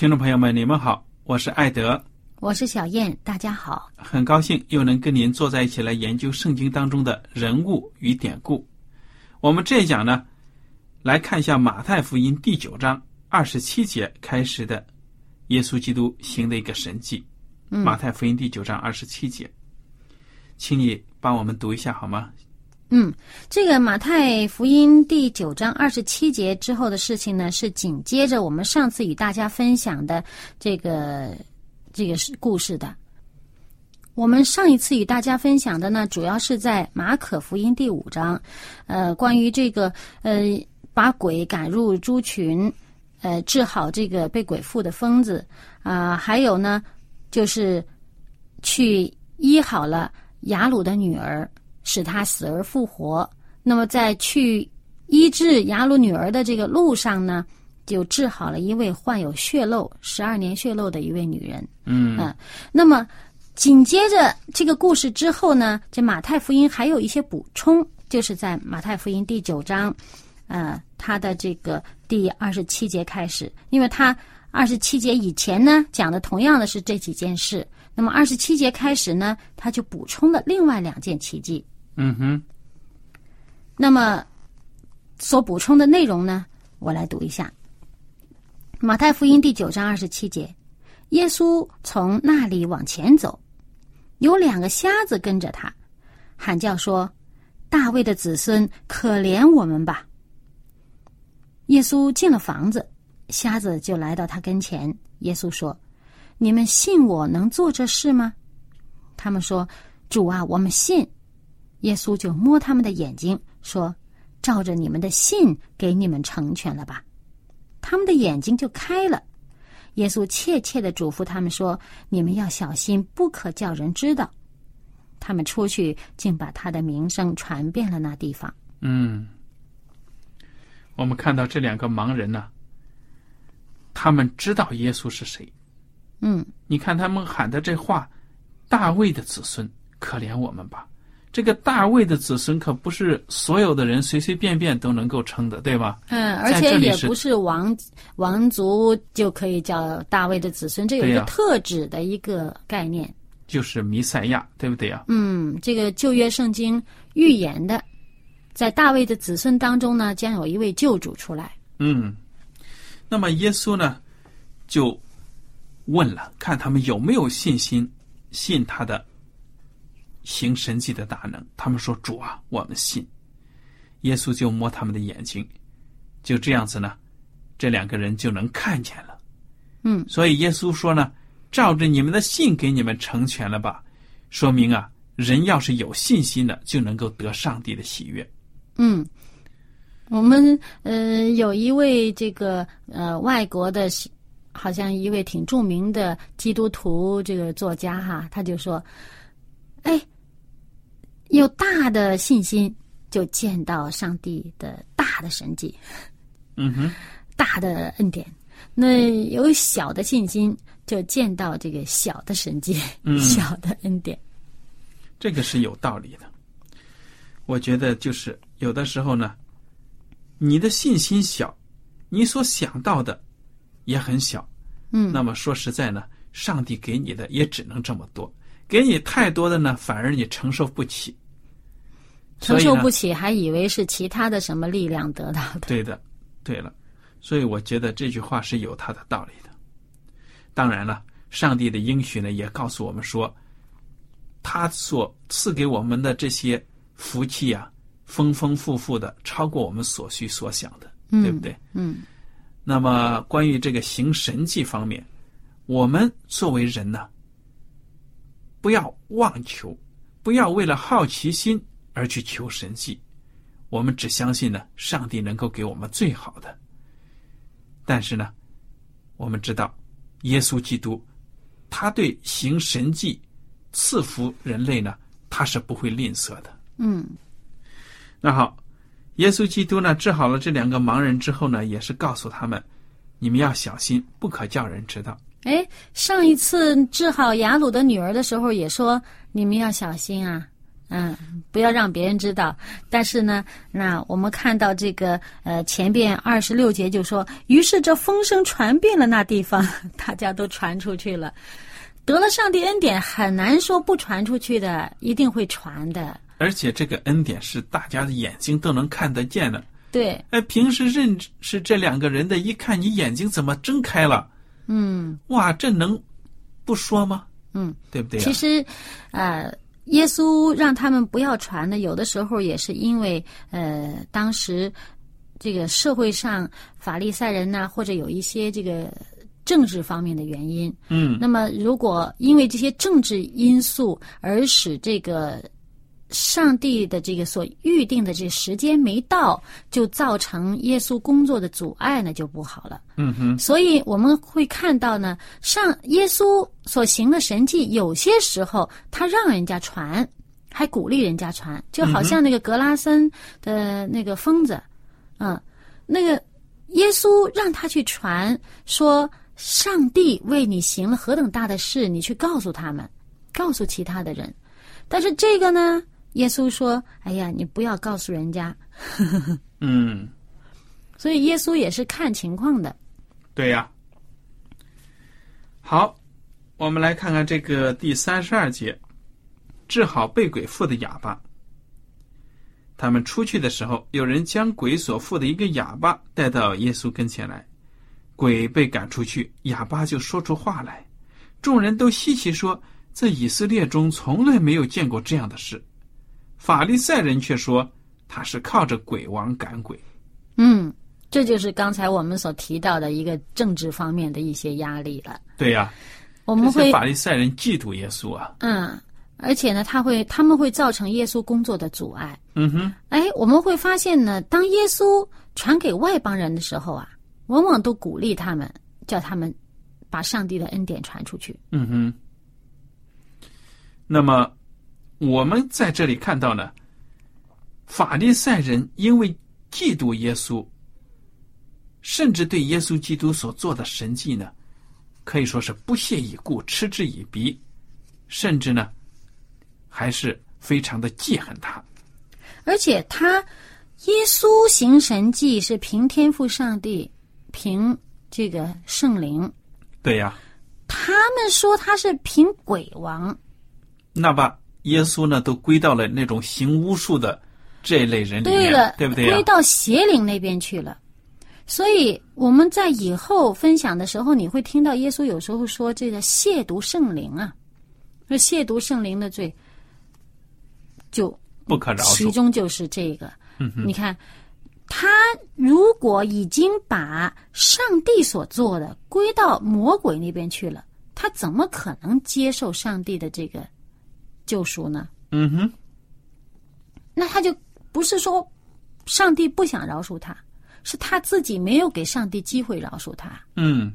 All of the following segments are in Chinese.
听众朋友们，你们好，我是艾德。我是小燕，大家好，很高兴又能跟您坐在一起来研究圣经当中的人物与典故。我们这一讲呢，来看一下马太福音第九章二十七节开始的耶稣基督行的一个神迹。马太福音第九章二十七节，请你帮我们读一下好吗？嗯，这个马太福音第九章二十七节之后的事情呢，是紧接着我们上次与大家分享的这个。这个是故事的。我们上一次与大家分享的呢，主要是在马可福音第五章，呃，关于这个呃，把鬼赶入猪群，呃，治好这个被鬼附的疯子啊，还有呢，就是去医好了雅鲁的女儿，使他死而复活。那么在去医治雅鲁女儿的这个路上呢？就治好了一位患有血漏十二年血漏的一位女人。嗯嗯，那么紧接着这个故事之后呢，这马太福音还有一些补充，就是在马太福音第九章，呃，他的这个第二十七节开始，因为他二十七节以前呢讲的同样的是这几件事，那么二十七节开始呢，他就补充了另外两件奇迹。嗯哼，那么所补充的内容呢，我来读一下。马太福音第九章二十七节，耶稣从那里往前走，有两个瞎子跟着他，喊叫说：“大卫的子孙，可怜我们吧！”耶稣进了房子，瞎子就来到他跟前。耶稣说：“你们信我能做这事吗？”他们说：“主啊，我们信。”耶稣就摸他们的眼睛，说：“照着你们的信，给你们成全了吧。”他们的眼睛就开了。耶稣切切的嘱咐他们说：“你们要小心，不可叫人知道。”他们出去，竟把他的名声传遍了那地方。嗯，我们看到这两个盲人呢，他们知道耶稣是谁。嗯，你看他们喊的这话：“大卫的子孙，可怜我们吧。”这个大卫的子孙可不是所有的人随随便便都能够称的，对吧？嗯，而且也不是王王族就可以叫大卫的子孙，这有一个特指的一个概念，就是弥赛亚，对不对呀？嗯，这个旧约圣经预言的，在大卫的子孙当中呢，将有一位救主出来。嗯，那么耶稣呢，就问了，看他们有没有信心，信他的。行神迹的大能，他们说：“主啊，我们信。”耶稣就摸他们的眼睛，就这样子呢，这两个人就能看见了。嗯，所以耶稣说呢：“照着你们的信给你们成全了吧。”说明啊，人要是有信心的，就能够得上帝的喜悦。嗯，我们呃有一位这个呃外国的，好像一位挺著名的基督徒这个作家哈，他就说。哎，有大的信心，就见到上帝的大的神迹，嗯哼，大的恩典；那有小的信心，就见到这个小的神迹，嗯小的恩典。这个是有道理的。我觉得就是有的时候呢，你的信心小，你所想到的也很小。嗯，那么说实在呢，上帝给你的也只能这么多，给你太多的呢，反而你承受不起。承受不起，还以为是其他的什么力量得到的。对的，对了，所以我觉得这句话是有它的道理的。当然了，上帝的应许呢，也告诉我们说，他所赐给我们的这些福气啊，丰丰富富的，超过我们所需所想的，嗯对不对？嗯那么关于这个行神迹方面，我们作为人呢，不要妄求，不要为了好奇心而去求神迹。我们只相信呢，上帝能够给我们最好的。但是呢，我们知道，耶稣基督，他对行神迹、赐福人类呢，他是不会吝啬的。嗯那好，耶稣基督呢治好了这两个盲人之后呢，也是告诉他们，你们要小心，不可叫人知道。哎，上一次治好雅鲁的女儿的时候，也说你们要小心啊，嗯，不要让别人知道。但是呢，那我们看到这个呃前边二十六节就说，于是这风声传遍了那地方，大家都传出去了。得了上帝恩典，很难说不传出去的，一定会传的。而且这个恩典是大家的眼睛都能看得见的。对，哎，平时认识这两个人的，一看你眼睛怎么睁开了？嗯哇，这能不说吗？嗯。对不对、啊？其实，呃，耶稣让他们不要传的，有的时候也是因为，呃，当时这个社会上法利赛人呐、或者有一些这个政治方面的原因。嗯那么，如果因为这些政治因素而使这个上帝的这个所预定的这时间没到，就造成耶稣工作的阻碍呢，就不好了。嗯哼，所以我们会看到呢，上耶稣所行的神迹，有些时候他让人家传，还鼓励人家传，就好像那个格拉森的那个疯子，嗯，那个耶稣让他去传，说上帝为你行了何等大的事，你去告诉他们，告诉其他的人。但是这个呢，耶稣说：“哎呀，你不要告诉人家。嗯，”所以耶稣也是看情况的。对呀、好，我们来看看这个第三十二节，治好被鬼附的哑巴。他们出去的时候，有人将鬼所附的一个哑巴带到耶稣跟前来，鬼被赶出去，哑巴就说出话来。众人都稀奇说，在以色列中从来没有见过这样的事。法利赛人却说，他是靠着鬼王赶鬼。嗯，这就是刚才我们所提到的一个政治方面的一些压力了。对呀、我们会法利赛人嫉妒耶稣啊。嗯，而且呢，他会他们会造成耶稣工作的阻碍。嗯哼，哎，我们会发现呢，当耶稣传给外邦人的时候啊，往往都鼓励他们，叫他们把上帝的恩典传出去。嗯哼。那么，我们在这里看到呢，法利赛人因为嫉妒耶稣，甚至对耶稣基督所做的神迹呢，可以说是不屑一顾、嗤之以鼻，甚至呢，还是非常的记恨他。而且他耶稣行神迹是凭天赋上帝，凭这个圣灵。对呀，他们说他是凭鬼王，那把耶稣呢都归到了那种行巫术的这一类人里面，对了，对不对呀归？到邪灵那边去了。所以我们在以后分享的时候，你会听到耶稣有时候说这个亵渎圣灵啊，那亵渎圣灵的罪，就不可饶恕其。中就是这个。嗯，你看，他如果已经把上帝所做的归到魔鬼那边去了，他怎么可能接受上帝的这个救赎呢？嗯哼，那他就不是说上帝不想饶恕他，是他自己没有给上帝机会饶恕他。嗯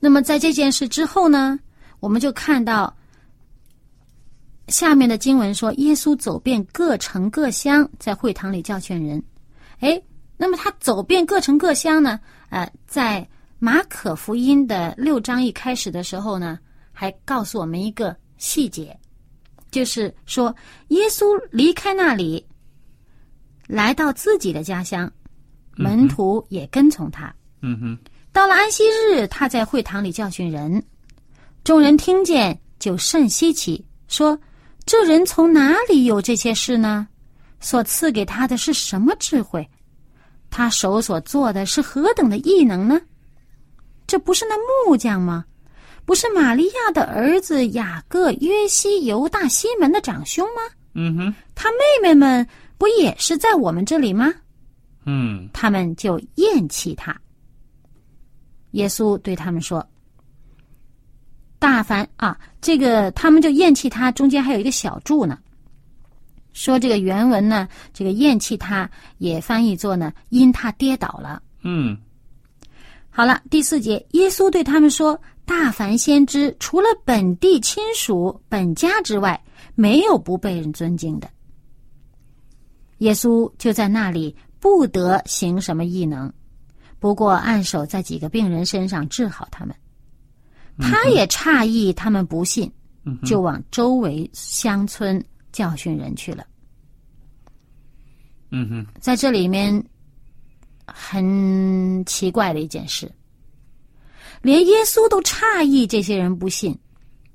那么在这件事之后呢，我们就看到下面的经文说，耶稣走遍各城各乡，在会堂里教训人。哎，那么他走遍各城各乡呢？呃，在马可福音的六章一开始的时候呢，还告诉我们一个细节，就是说耶稣离开那里，来到自己的家乡，门徒也跟从他。嗯哼，到了安息日，他在会堂里教训人，众人听见就甚稀奇，说：“这人从哪里有这些事呢？所赐给他的是什么智慧？他手所做的是何等的异能呢？这不是那木匠吗？不是玛利亚的儿子雅各、约西、犹大、西门的长兄吗？嗯哼，他妹妹们不也是在我们这里吗？”嗯他们就厌弃他。耶稣对他们说：“大凡啊，这个他们就厌弃他，中间还有一个小注呢。说这个原文呢，这个厌弃他也翻译作呢，因他跌倒了。嗯好了，第四节，耶稣对他们说：“大凡先知，除了本地亲属、本家之外，没有不被人尊敬的。”耶稣就在那里不得行什么异能，不过按手在几个病人身上治好他们。他也诧异他们不信，就往周围乡村教训人去了。嗯哼，在这里面很奇怪的一件事，连耶稣都诧异这些人不信。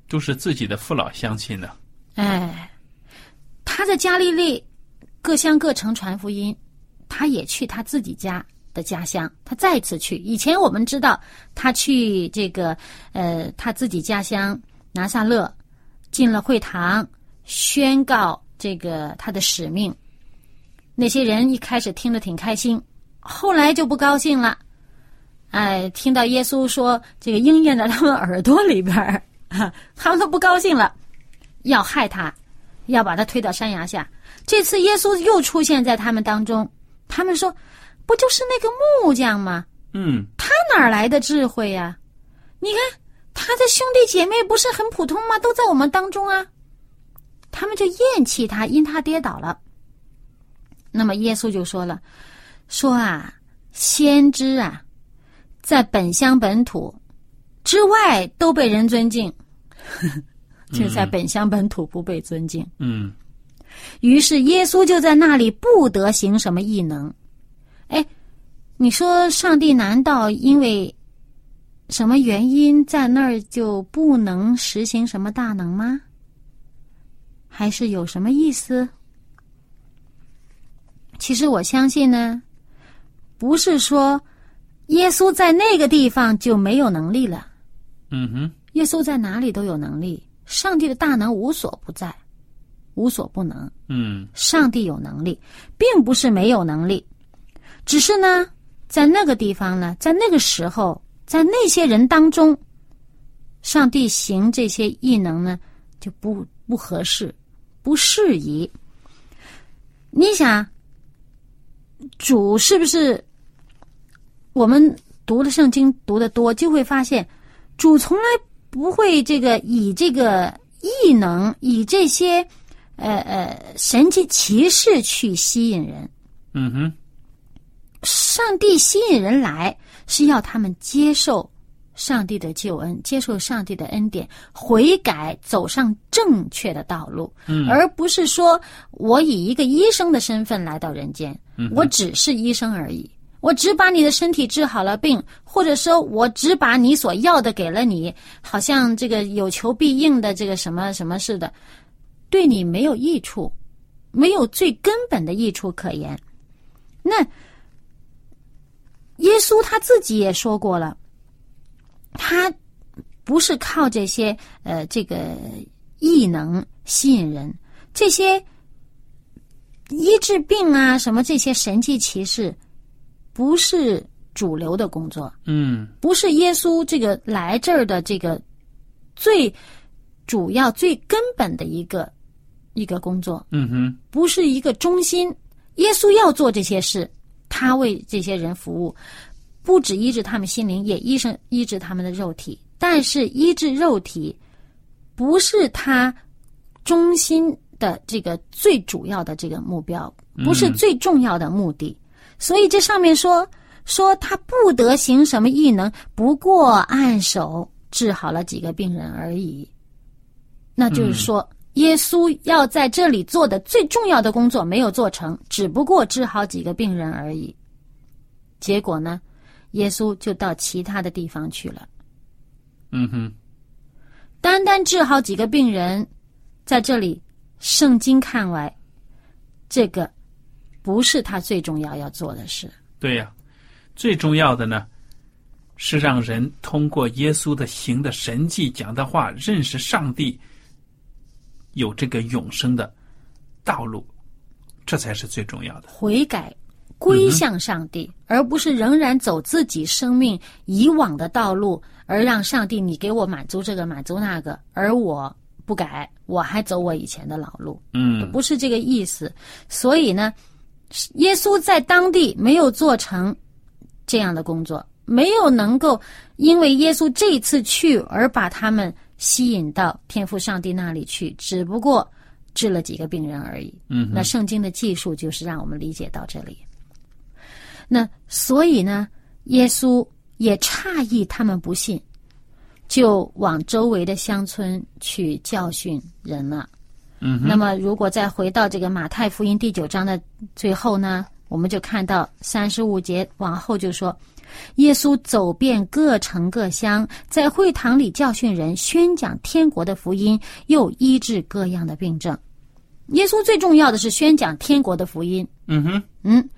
都是自己的父老乡亲呢。哎，他在加利利各乡各城传福音，他也去他自己家的家乡，他再次去。以前我们知道他去这个呃他自己家乡拿撒勒，进了会堂，宣告这个他的使命。那些人一开始听着挺开心，后来就不高兴了。哎，听到耶稣说这个应验在他们耳朵里边儿，啊 他们都不高兴了，要害他，要把他推到山崖下。这次耶稣又出现在他们当中，他们说：“不就是那个木匠吗？嗯他哪来的智慧呀、你看他的兄弟姐妹不是很普通吗？都在我们当中啊。”他们就厌弃他，因他跌倒了。那么耶稣就说了：“说啊，先知啊，在本乡本土之外都被人尊敬，就在本乡本土不被尊敬。嗯于是耶稣就在那里不得行什么异能。哎，你说上帝难道因为什么原因在那儿就不能实行什么大能吗？还是有什么意思？其实我相信呢，不是说耶稣在那个地方就没有能力了。嗯哼，耶稣在哪里都有能力，上帝的大能无所不在，无所不能。嗯上帝有能力，并不是没有能力，只是呢，在那个地方呢，在那个时候，在那些人当中，上帝行这些异能呢，就不不合适，不适宜。你想，主是不是？我们读了圣经读的多，就会发现，主从来不会这个以这个异能，以这些呃呃神迹骑士去吸引人。嗯哼，上帝吸引人来，是要他们接受上帝的救恩，接受上帝的恩典，悔改，走上正确的道路，嗯而不是说我以一个医生的身份来到人间，嗯我只是医生而已。我只把你的身体治好了病，或者说我只把你所要的给了你，好像这个有求必应的这个什么什么似的，对你没有益处，没有最根本的益处可言。那耶稣他自己也说过了，他不是靠这些呃这个异能吸引人，这些医治病啊什么这些神迹奇事，不是主流的工作，嗯不是耶稣这个来这儿的这个最主要、最根本的一个一个工作，嗯哼，不是一个中心。耶稣要做这些事，他为这些人服务，不止医治他们心灵，也医生医治他们的肉体。但是医治肉体，不是他中心的这个最主要的这个目标，不是最重要的目的。所以这上面说说他不得行什么异能，不过按手治好了几个病人而已。那就是说，耶稣要在这里做的最重要的工作没有做成，只不过治好几个病人而已。结果呢，耶稣就到其他的地方去了。嗯哼，单单治好几个病人，在这里圣经看来，这个不是他最重要要做的事。对呀，最重要的呢，是让人通过耶稣的行的神迹、讲的话，认识上帝，有这个永生的道路，这才是最重要的。悔改、归向上帝，而不是仍然走自己生命以往的道路，而让上帝你给我满足这个满足那个，而我不改，我还走我以前的老路。嗯不是这个意思。所以呢，耶稣在当地没有做成这样的工作，没有能够因为耶稣这一次去而把他们吸引到天父上帝那里去，只不过治了几个病人而已。嗯那圣经的技术就是让我们理解到这里。那所以呢，耶稣也诧异他们不信，就往周围的乡村去教训人了。嗯那么，如果再回到这个马太福音第九章的最后呢，我们就看到三十五节往后就说，耶稣走遍各城各乡，在会堂里教训人，宣讲天国的福音，又医治各样的病症。耶稣最重要的是宣讲天国的福音，嗯哼，嗯，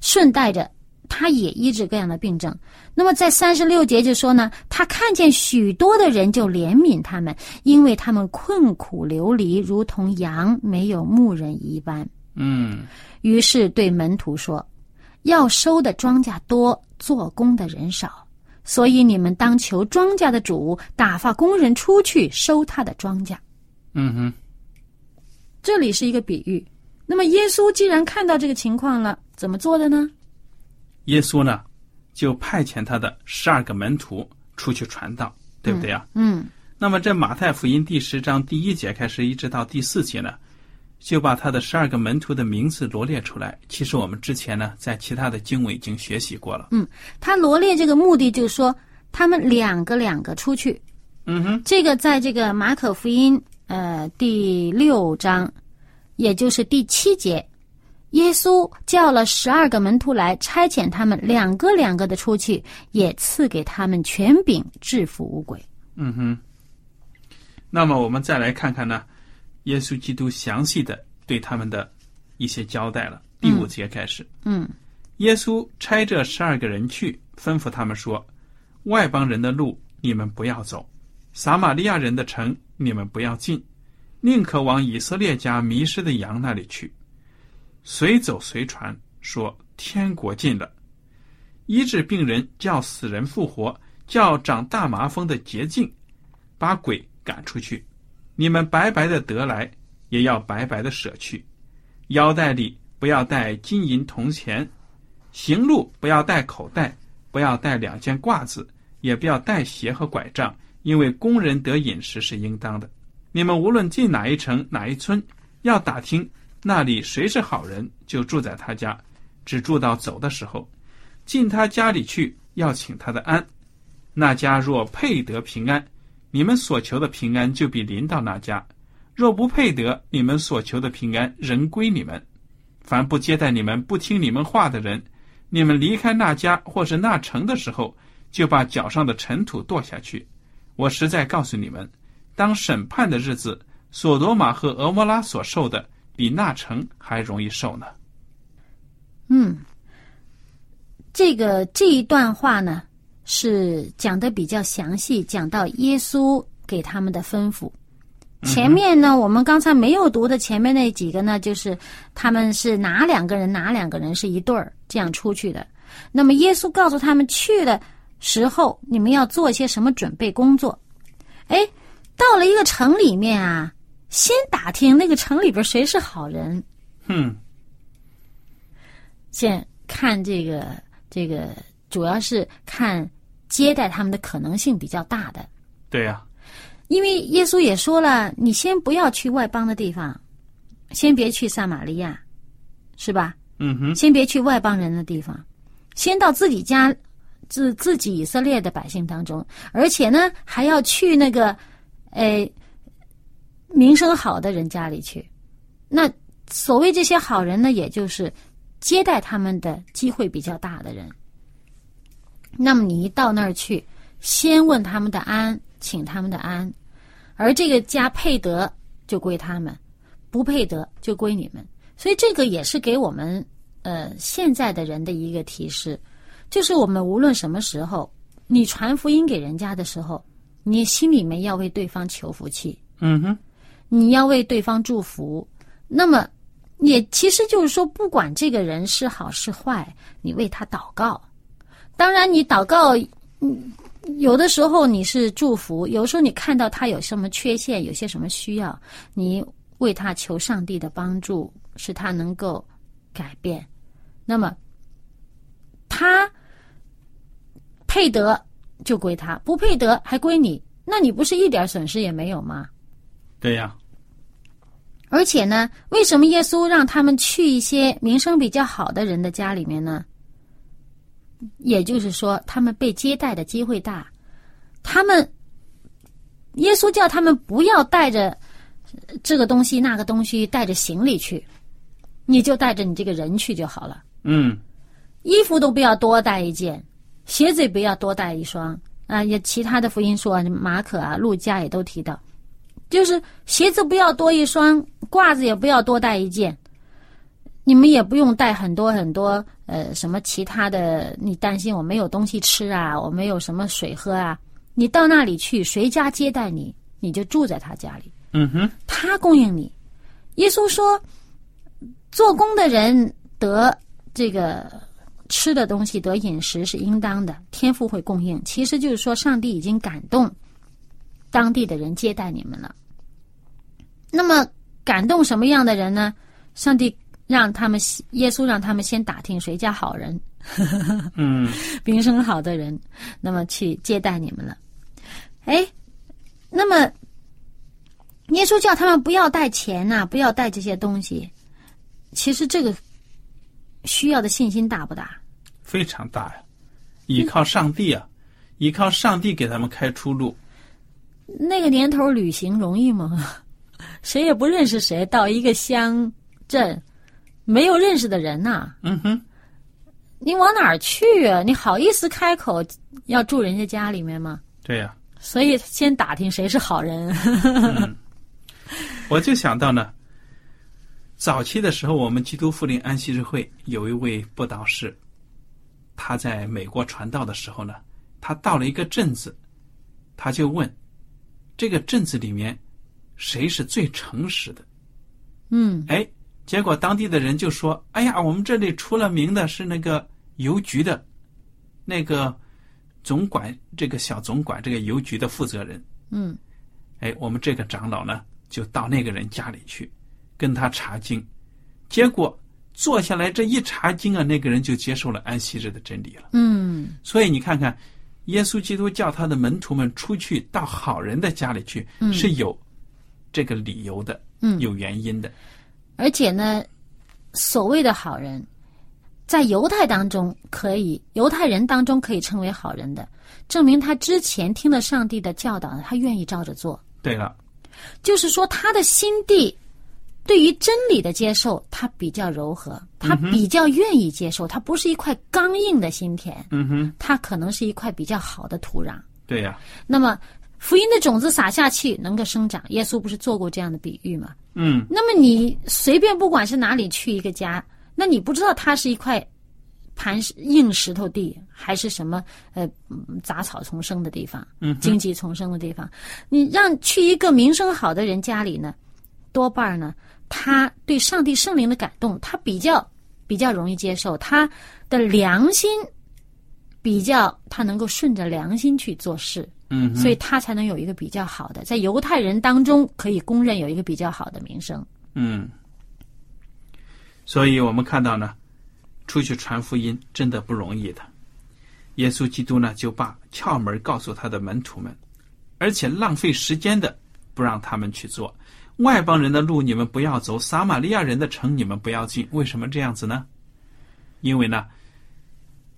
顺带着他也医治各样的病症。那么在三十六节就说呢，他看见许多的人就怜悯他们，因为他们困苦流离，如同羊没有牧人一般。嗯于是对门徒说：“要收的庄稼多，做工的人少，所以你们当求庄稼的主打发工人出去收他的庄稼。”嗯哼，这里是一个比喻。那么耶稣既然看到这个情况了，怎么做的呢？耶稣呢，就派遣他的十二个门徒出去传道，对不对啊？嗯那么这马太福音第十章第一节开始一直到第四节呢，就把他的十二个门徒的名字罗列出来。其实我们之前呢，在其他的经文已经学习过了。嗯他罗列这个目的就是说，他们两个两个出去。嗯哼，这个在这个马可福音呃第六章，也就是第七节，耶稣叫了十二个门徒来，差遣他们两个两个的出去，也赐给他们权柄制服污鬼。嗯哼。那么我们再来看看呢，耶稣基督详细的对他们的一些交代了。第五节开始，嗯耶稣差这十二个人去，吩咐他们说：“外邦人的路你们不要走，撒玛利亚人的城你们不要进，宁可往以色列家迷失的羊那里去。随走随传，说天国近了。医治病人，叫死人复活，叫长大麻风的洁净，把鬼赶出去。你们白白的得来，也要白白的舍去。腰带里不要带金银铜钱。”行路不要带口袋，不要带两件褂子，也不要带鞋和拐杖，因为工人得饮食是应当的。你们无论进哪一城哪一村，要打听那里谁是好人，就住在他家，只住到走的时候。进他家里去，要请他的安。那家若配得平安，你们所求的平安就必临到那家；若不配得，你们所求的平安仍归你们。凡不接待你们、不听你们话的人，你们离开那家或是那城的时候，就把脚上的尘土跺下去。我实在告诉你们，当审判的日子，索多玛和俄摩拉所受的，比那城还容易受呢。嗯，这个这一段话呢，是讲的比较详细，讲到耶稣给他们的吩咐。前面呢，我们刚才没有读的前面那几个呢，就是他们是哪两个人，哪两个人是一对儿这样出去的。那么耶稣告诉他们去的时候，你们要做些什么准备工作？哎，到了一个城里面啊，先打听那个城里边谁是好人，哼，先看这个这个，主要是看接待他们的可能性比较大的。对呀、因为耶稣也说了，你先不要去外邦的地方，先别去撒玛利亚，是吧？嗯哼，先别去外邦人的地方，先到自己家自自己以色列的百姓当中，而且呢，还要去那个，呃，名声好的人家里去。那所谓这些好人呢，也就是接待他们的机会比较大的人。那么你一到那儿去，先问他们的安，请他们的安，而这个家配得就归他们，不配得就归你们。所以这个也是给我们呃现在的人的一个提示，就是我们无论什么时候，你传福音给人家的时候，你心里面要为对方求福气，嗯哼，你要为对方祝福。那么也其实就是说，不管这个人是好是坏，你为他祷告。当然，你祷告，有的时候你是祝福，有时候你看到他有什么缺陷，有些什么需要，你为他求上帝的帮助，使他能够改变。那么他配得就归他，不配得还归你，那你不是一点损失也没有吗？对呀，而且呢，为什么耶稣让他们去一些名声比较好的人的家里面呢？也就是说，他们被接待的机会大。他们，耶稣叫他们不要带着这个东西、那个东西，带着行李去，你就带着你这个人去就好了。嗯，衣服都不要多带一件，鞋子也不要多带一双啊。也其他的福音书啊，马可啊、路加也都提到，就是鞋子不要多一双，褂子也不要多带一件。你们也不用带很多很多，呃，什么其他的？你担心我没有东西吃啊，我没有什么水喝啊？你到那里去，谁家接待你，你就住在他家里，嗯哼，他供应你。耶稣说，做工的人得这个吃的东西，得饮食是应当的，天赋会供应。其实就是说，上帝已经感动当地的人接待你们了。那么感动什么样的人呢？上帝。让他们，耶稣让他们先打听谁家好人，嗯，名声好的人，那么去接待你们了。哎，那么耶稣叫他们不要带钱呐，不要带这些东西。其实这个需要的信心大不大？非常大呀！依靠上帝啊，依靠上帝给他们开出路。那个年头旅行容易吗？谁也不认识谁，到一个乡镇。没有认识的人呐，嗯哼，你往哪儿去啊？你好意思开口要住人家家里面吗？对呀，所以先打听谁是好人。我就想到呢，早期的时候，我们基督复临安息日会有一位布道士，他在美国传道的时候呢，他到了一个镇子，他就问这个镇子里面谁是最诚实的？嗯，哎。结果当地的人就说：“哎呀，我们这里出了名的是那个邮局的，那个总管，这个小总管，这个邮局的负责人。”嗯，哎，我们这个长老呢，就到那个人家里去，跟他查经。结果坐下来这一查经啊，那个人就接受了安息日的真理了。嗯，所以你看看，耶稣基督叫他的门徒们出去到好人的家里去，是有这个理由的，嗯，有原因的。而且呢，所谓的好人，在犹太当中可以，犹太人当中可以称为好人的，证明他之前听了上帝的教导，他愿意照着做。对了，就是说他的心地对于真理的接受，他比较柔和，他比较愿意接受，他不是一块刚硬的心田。嗯哼，他可能是一块比较好的土壤。对呀。那么。福音的种子撒下去，能够生长。耶稣不是做过这样的比喻吗？嗯。那么你随便不管是哪里去一个家，那你不知道它是一块磐石硬石头地，还是什么呃杂草丛生的地方，嗯，荆棘丛生的地方。你让去一个名声好的人家里呢，多半呢，他对上帝圣灵的感动，他比较比较容易接受，他的良心比较他能够顺着良心去做事。嗯，所以他才能有一个比较好的，在犹太人当中可以公认有一个比较好的名声。嗯，所以我们看到呢，出去传福音真的不容易的。耶稣基督呢就把窍门告诉他的门徒们，而且浪费时间的，不让他们去做。外邦人的路你们不要走，撒玛利亚人的城你们不要进。为什么这样子呢？因为呢，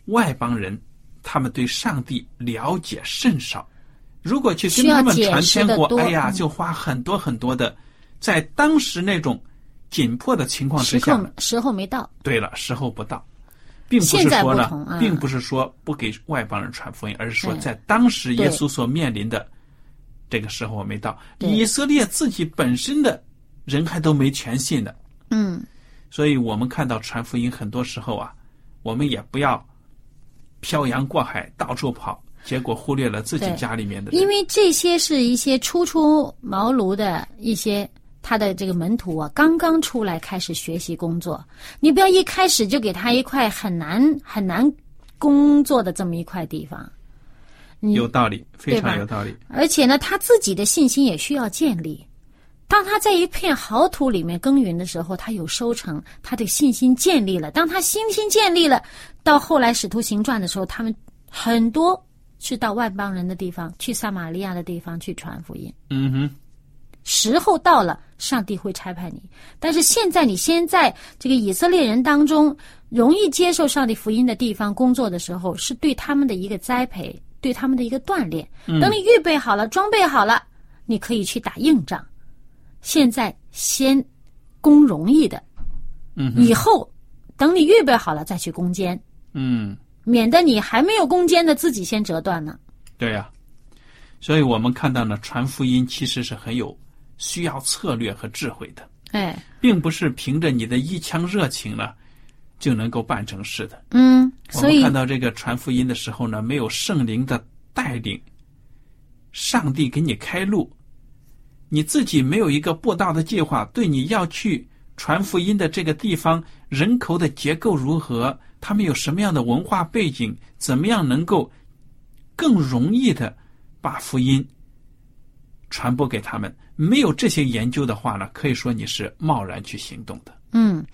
外邦人他们对上帝了解甚少，如果去跟他们传天国，哎呀，就花很多很多的，在当时那种紧迫的情况之下，时候没到。对了，时候不到。并不是说呢，并不是说不给外邦人传福音，而是说在当时耶稣所面临的这个时候没到，以色列自己本身的人还都没全信呢。嗯，所以我们看到传福音很多时候啊，我们也不要漂洋过海到处跑，结果忽略了自己家里面的。因为这些是一些初出茅庐的一些。他的这个门徒啊，刚刚出来开始学习工作，你不要一开始就给他一块很难很难工作的这么一块地方。有道理，非常有道理。而且呢，他自己的信心也需要建立。当他在一片好土里面耕耘的时候，他有收成，他的信心建立了。当他信心建立了，到后来使徒行传的时候，他们很多是到外邦人的地方，去撒玛利亚的地方去传福音。嗯哼。时候到了，上帝会差派你。但是现在你先在这个以色列人当中容易接受上帝福音的地方工作的时候，是对他们的一个栽培，对他们的一个锻炼。等你预备好了，装备好了，你可以去打硬仗。现在先攻容易的，嗯，以后等你预备好了再去攻坚，嗯，免得你还没有攻坚的自己先折断呢。对呀，所以我们看到呢，传福音其实是很有。需要策略和智慧的，哎，并不是凭着你的一腔热情呢就能够办成事的。嗯，所以看到这个传福音的时候呢，没有圣灵的带领，上帝给你开路，你自己没有一个布道的计划，对你要去传福音的这个地方人口的结构如何，他们有什么样的文化背景，怎么样能够更容易的把福音传播给他们。没有这些研究的话呢，可以说你是贸然去行动的。嗯，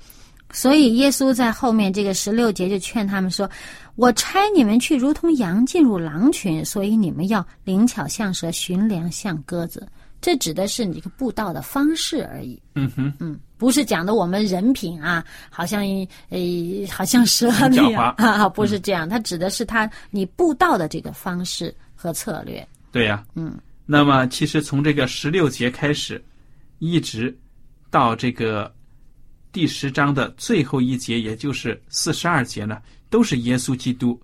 所以耶稣在后面这个十六节就劝他们说：“我差你们去，如同羊进入狼群，所以你们要灵巧像蛇，寻良像鸽子。”这指的是你个布道的方式而已。嗯哼，嗯，不是讲的我们人品啊，好像呃，好像蛇那样 啊，不是这样。他指的是他你布道的这个方式和策略。对呀，嗯。那么，其实从这个十六节开始，一直到这个第十章的最后一节，也就是四十二节呢，都是耶稣基督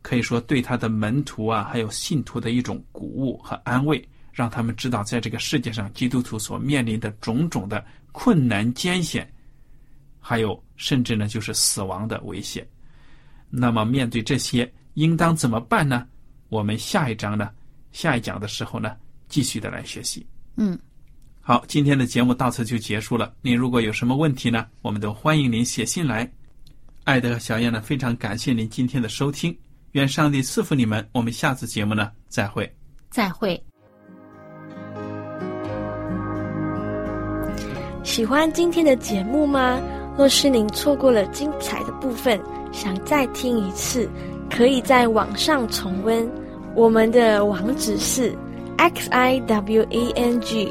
可以说对他的门徒啊，还有信徒的一种鼓舞和安慰，让他们知道，在这个世界上，基督徒所面临的种种的困难艰险，还有甚至呢，就是死亡的威胁。那么，面对这些，应当怎么办呢？我们下一章呢，下一讲的时候呢？继续的来学习，嗯，好，今天的节目到此就结束了。您如果有什么问题呢，我们都欢迎您写信来。爱德和小燕呢，非常感谢您今天的收听，愿上帝赐福你们。我们下次节目呢，再会，再会。喜欢今天的节目吗？若是您错过了精彩的部分，想再听一次，可以在网上重温。我们的网址是。x i w a n g